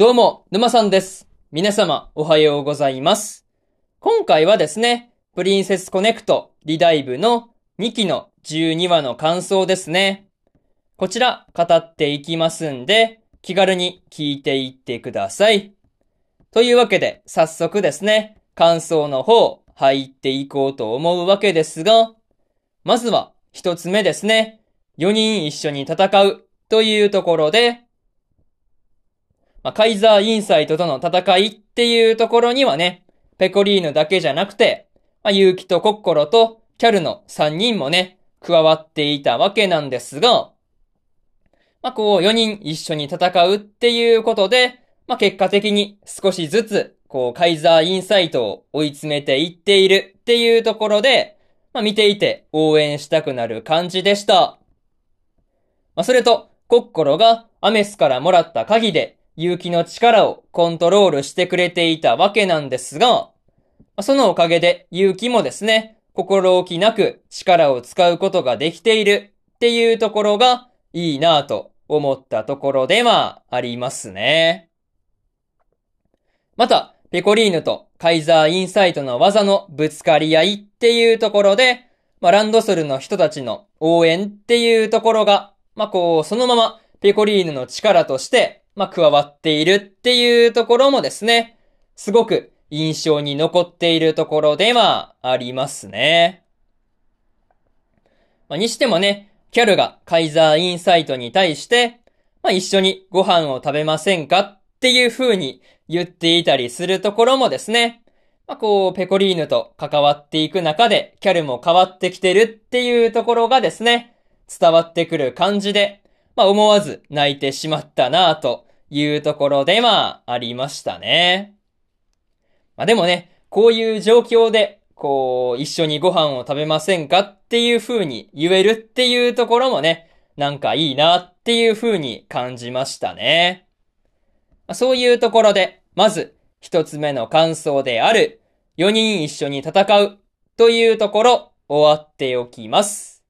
どうも、沼さんです。皆様、おはようございます。今回はですね、プリンセスコネクトリダイブの2期の12話の感想ですね。こちら、語っていきますんで、気軽に聞いていってください。というわけで、早速ですね、感想の方、入っていこうと思うわけですが、まずは、一つ目ですね。4人一緒に戦うというところで、まあ、カイザーインサイトとの戦いっていうところにはね、ペコリーヌだけじゃなくて、まあ、ユウキとコッコロとキャルの3人もね、加わっていたわけなんですが、まあ、こう4人一緒に戦うっていうことで、まあ、結果的に少しずつ、こう、カイザーインサイトを追い詰めていっているっていうところで、まあ、見ていて応援したくなる感じでした。まあ、それと、コッコロがアメスからもらった鍵で、勇気の力をコントロールしてくれていたわけなんですが、そのおかげで勇気もですね、心置きなく力を使うことができているっていうところがいいなぁと思ったところではありますね。また、ペコリーヌとカイザーインサイトの技のぶつかり合いっていうところで、まあ、ランドソルの人たちの応援っていうところが、まあ、こう、そのままペコリーヌの力として、まあ、加わっているっていうところもですね、すごく印象に残っているところではありますね。まあ、にしてもね、キャルがカイザーインサイトに対して、まあ、一緒にご飯を食べませんかっていう風に言っていたりするところもですね、まあ、こう、ペコリーヌと関わっていく中で、キャルも変わってきてるっていうところがですね、伝わってくる感じで、まあ、思わず泣いてしまったなぁというところではありましたね。まあ、でもね、こういう状況で、こう、一緒にご飯を食べませんかっていう風に言えるっていうところもね、なんかいいなっていう風に感じましたね。ま、そういうところで、まず、一つ目の感想である、4人一緒に戦うというところ、終わっておきます。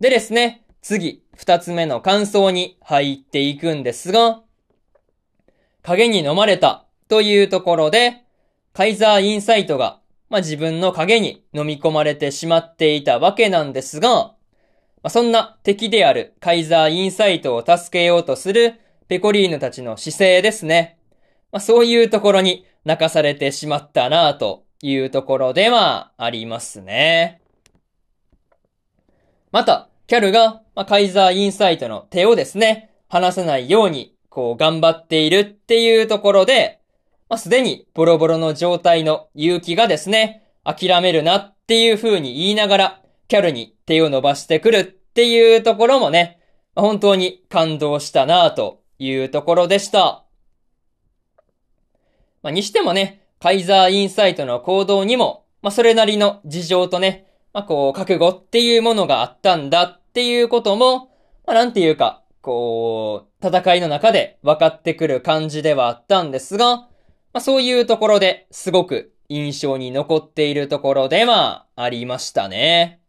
でですね、次、二つ目の感想に入っていくんですが、影に飲まれたというところで、カイザーインサイトが、まあ、自分の影に飲み込まれてしまっていたわけなんですが、まあ、そんな敵であるカイザーインサイトを助けようとするペコリーヌたちの姿勢ですね。まあ、そういうところに泣かされてしまったなというところではありますね。また、キャルが、まあ、カイザーインサイトの手をですね、離さないように、こう頑張っているっていうところで、まあ、すでにボロボロの状態の勇気がですね、諦めるなっていう風に言いながら、キャルに手を伸ばしてくるっていうところもね、まあ、本当に感動したなというところでした。まあ、にしてもね、カイザーインサイトの行動にも、まあ、それなりの事情とね、まあ、こう、覚悟っていうものがあったんだっていうことも、まあ、なんていうか、こう、戦いの中で分かってくる感じではあったんですが、まあ、そういうところですごく印象に残っているところではありましたね。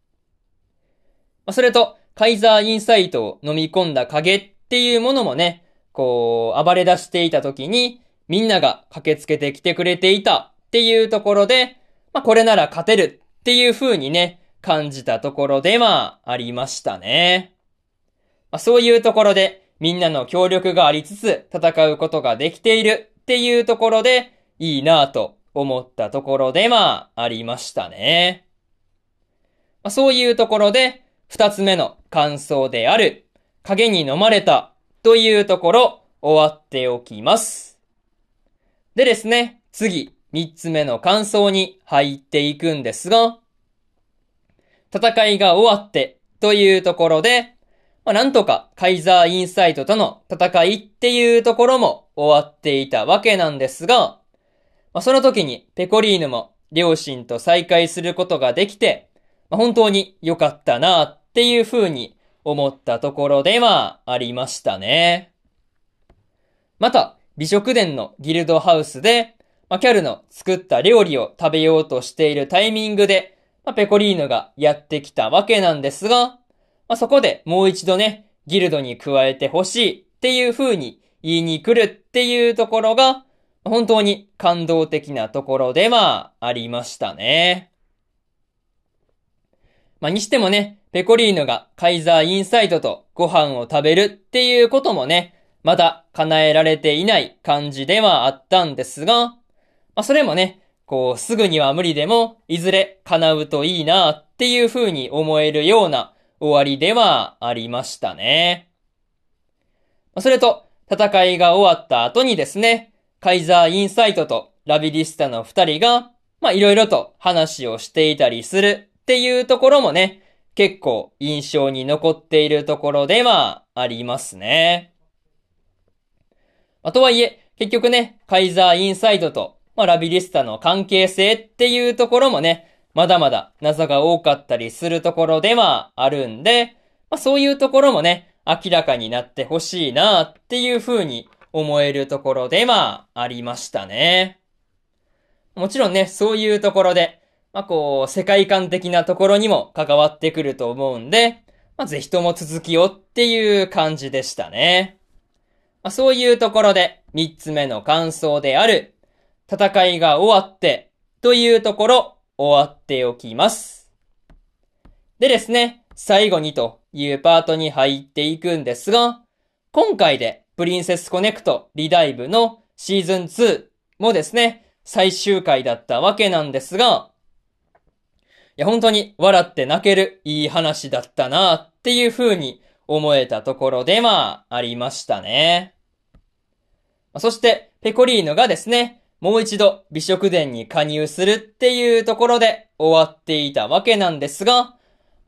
まあ、それと、カイザーインサイトを飲み込んだ影っていうものもね、こう、暴れ出していた時に、みんなが駆けつけてきてくれていたっていうところで、まあ、これなら勝てるっていう風にね、感じたところではありましたね。まあ、そういうところでみんなの協力がありつつ戦うことができているっていうところでいいなぁと思ったところではありましたね。まあ、そういうところで二つ目の感想である影に飲まれたというところ終わっておきます。でですね、次三つ目の感想に入っていくんですが、戦いが終わってというところで、まあ、なんとかカイザーインサイトとの戦いっていうところも終わっていたわけなんですが、まあ、その時にペコリーヌも両親と再会することができて、まあ、本当に良かったなっていう風に思ったところではありましたね。また、美食殿のギルドハウスで、まあ、キャルの作った料理を食べようとしているタイミングで、まあ、ペコリーヌがやってきたわけなんですが、まあ、そこでもう一度ね、ギルドに加えてほしいっていう風に言いに来るっていうところが、本当に感動的なところではありましたね。まあ、にしてもね、ペコリーノがカイザーインサイトとご飯を食べるっていうこともね、まだ叶えられていない感じではあったんですが、まあ、それもね、こう、すぐには無理でも、いずれ叶うといいなっていう風に思えるような終わりではありましたね。それと、戦いが終わった後にですね、カイザーインサイトとラビリスタの二人が、まあ、いろいろと話をしていたりするっていうところもね、結構印象に残っているところではありますね。まあ、とはいえ、結局ね、カイザーインサイドと、まあ、ラビリスタの関係性っていうところもね、まだまだ謎が多かったりするところではあるんで、まあ、そういうところもね、明らかになってほしいなっていう風に思えるところではありましたね。もちろんね、そういうところで、まあ、こう、世界観的なところにも関わってくると思うんで、まあ、ぜひとも続きをっていう感じでしたね。まあ、そういうところで、三つ目の感想である、戦いが終わって、というところ、終わっておきます。でですね、最後にというパートに入っていくんですが、今回でプリンセスコネクトリダイブのシーズン2もですね、最終回だったわけなんですが、いや、本当に笑って泣けるいい話だったなっていう風に思えたところでまあ、りましたね。そして、ペコリーノがですね、もう一度美食殿に加入するっていうところで終わっていたわけなんですが、ま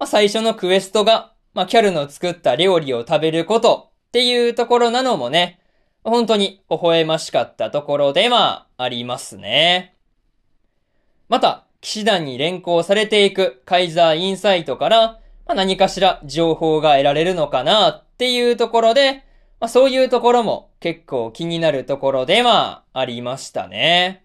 あ、最初のクエストが、まあ、キャルの作った料理を食べることっていうところなのもね、本当に微笑ましかったところではありますね。また、騎士団に連行されていくカイザーインサイトから、まあ、何かしら情報が得られるのかなっていうところで、まあ、そういうところも結構気になるところではありましたね。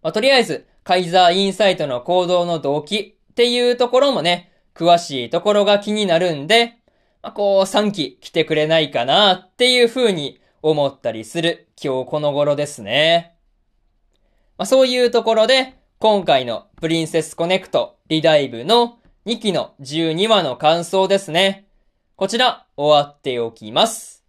まあ、とりあえず、カイザーインサイトの行動の動機っていうところもね、詳しいところが気になるんで、まあ、こう3期来てくれないかなっていう風に思ったりする今日この頃ですね。まあ、そういうところで、今回のプリンセスコネクトリダイブの2期の12話の感想ですね。こちら終わっておきます。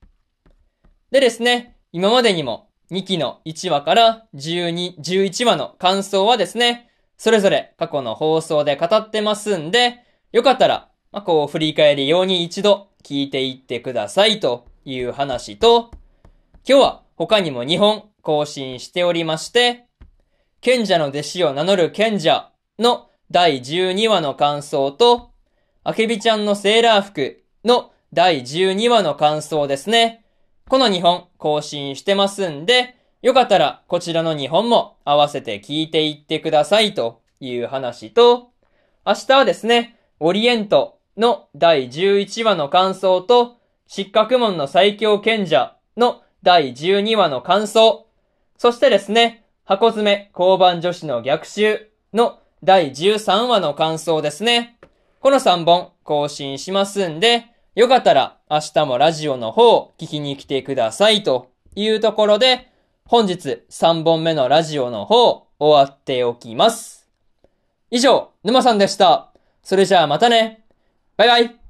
でですね、今までにも2期の1話から12、11話の感想はですね、それぞれ過去の放送で語ってますんで、よかったら、まあ、こう振り返るように一度聞いていってくださいという話と、今日は他にも2本更新しておりまして、賢者の弟子を名乗る賢者の第12話の感想と、あけびちゃんのセーラー服の第12話の感想ですね。この2本更新してますんで、よかったらこちらの2本も合わせて聞いていってくださいという話と、明日はですね、オリエントの第11話の感想と、失格門の最強賢者の第12話の感想、そしてですね、箱詰め交番女子の逆襲の第13話の感想ですね。この3本更新しますんで、よかったら明日もラジオの方聞きに来てくださいというところで、本日3本目のラジオの方終わっておきます。以上、沼さんでした。それじゃあまたね。バイバイ。